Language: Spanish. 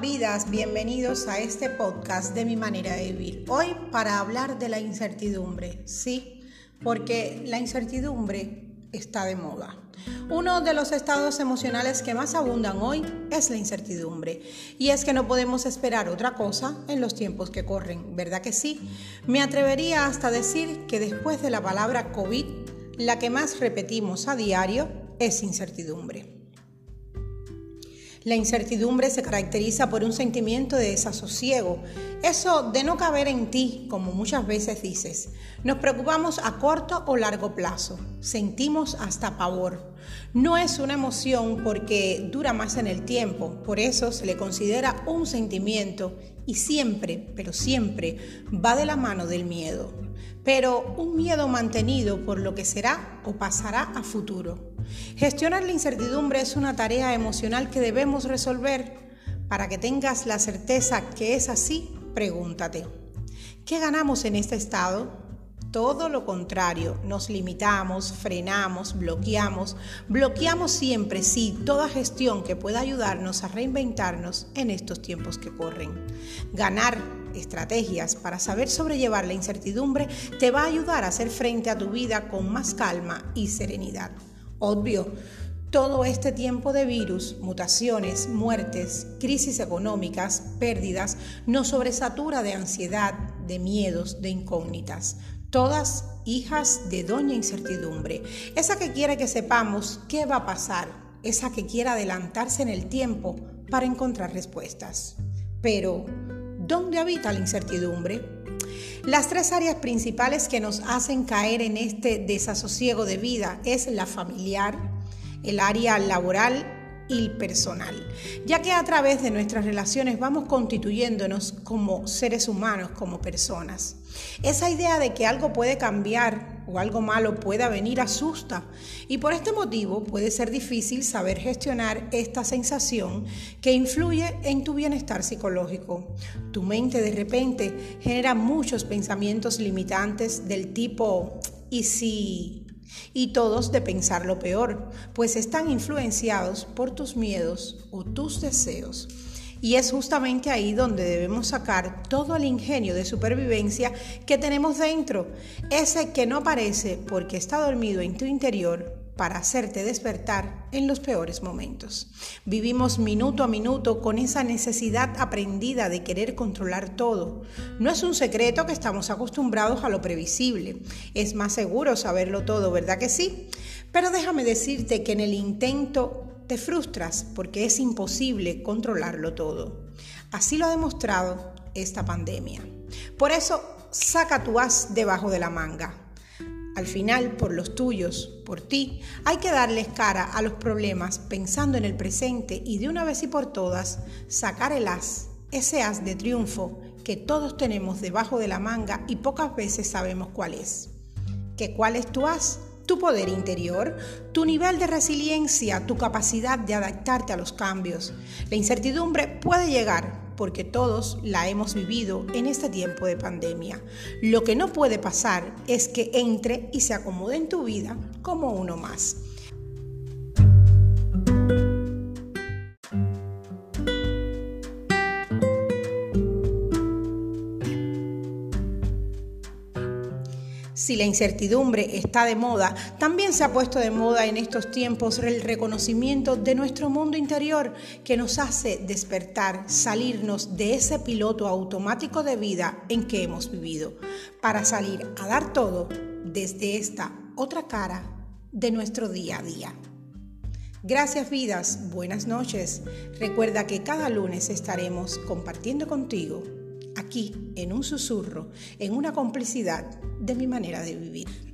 vidas, bienvenidos a este podcast de mi manera de vivir. Hoy para hablar de la incertidumbre, sí, porque la incertidumbre está de moda. Uno de los estados emocionales que más abundan hoy es la incertidumbre. Y es que no podemos esperar otra cosa en los tiempos que corren, ¿verdad que sí? Me atrevería hasta decir que después de la palabra COVID, la que más repetimos a diario es incertidumbre. La incertidumbre se caracteriza por un sentimiento de desasosiego, eso de no caber en ti, como muchas veces dices. Nos preocupamos a corto o largo plazo, sentimos hasta pavor. No es una emoción porque dura más en el tiempo, por eso se le considera un sentimiento y siempre, pero siempre, va de la mano del miedo pero un miedo mantenido por lo que será o pasará a futuro. Gestionar la incertidumbre es una tarea emocional que debemos resolver. Para que tengas la certeza que es así, pregúntate, ¿qué ganamos en este estado? Todo lo contrario, nos limitamos, frenamos, bloqueamos, bloqueamos siempre, sí, toda gestión que pueda ayudarnos a reinventarnos en estos tiempos que corren. Ganar estrategias para saber sobrellevar la incertidumbre te va a ayudar a hacer frente a tu vida con más calma y serenidad. Obvio, todo este tiempo de virus, mutaciones, muertes, crisis económicas, pérdidas, nos sobresatura de ansiedad, de miedos, de incógnitas. Todas hijas de Doña Incertidumbre. Esa que quiere que sepamos qué va a pasar. Esa que quiere adelantarse en el tiempo para encontrar respuestas. Pero, ¿Dónde habita la incertidumbre? Las tres áreas principales que nos hacen caer en este desasosiego de vida es la familiar, el área laboral y personal, ya que a través de nuestras relaciones vamos constituyéndonos como seres humanos, como personas. Esa idea de que algo puede cambiar o algo malo pueda venir asusta y por este motivo puede ser difícil saber gestionar esta sensación que influye en tu bienestar psicológico. Tu mente de repente genera muchos pensamientos limitantes del tipo ¿y si? Y todos de pensar lo peor, pues están influenciados por tus miedos o tus deseos. Y es justamente ahí donde debemos sacar todo el ingenio de supervivencia que tenemos dentro, ese que no aparece porque está dormido en tu interior para hacerte despertar en los peores momentos. Vivimos minuto a minuto con esa necesidad aprendida de querer controlar todo. No es un secreto que estamos acostumbrados a lo previsible. Es más seguro saberlo todo, ¿verdad que sí? Pero déjame decirte que en el intento te frustras porque es imposible controlarlo todo. Así lo ha demostrado esta pandemia. Por eso, saca tu as debajo de la manga. Al final, por los tuyos, por ti, hay que darles cara a los problemas pensando en el presente y de una vez y por todas sacar el as, ese as de triunfo que todos tenemos debajo de la manga y pocas veces sabemos cuál es. ¿Que cuál es tu as? Tu poder interior, tu nivel de resiliencia, tu capacidad de adaptarte a los cambios. La incertidumbre puede llegar porque todos la hemos vivido en este tiempo de pandemia. Lo que no puede pasar es que entre y se acomode en tu vida como uno más. Si la incertidumbre está de moda, también se ha puesto de moda en estos tiempos el reconocimiento de nuestro mundo interior que nos hace despertar, salirnos de ese piloto automático de vida en que hemos vivido, para salir a dar todo desde esta otra cara de nuestro día a día. Gracias vidas, buenas noches. Recuerda que cada lunes estaremos compartiendo contigo aquí, en un susurro, en una complicidad de mi manera de vivir.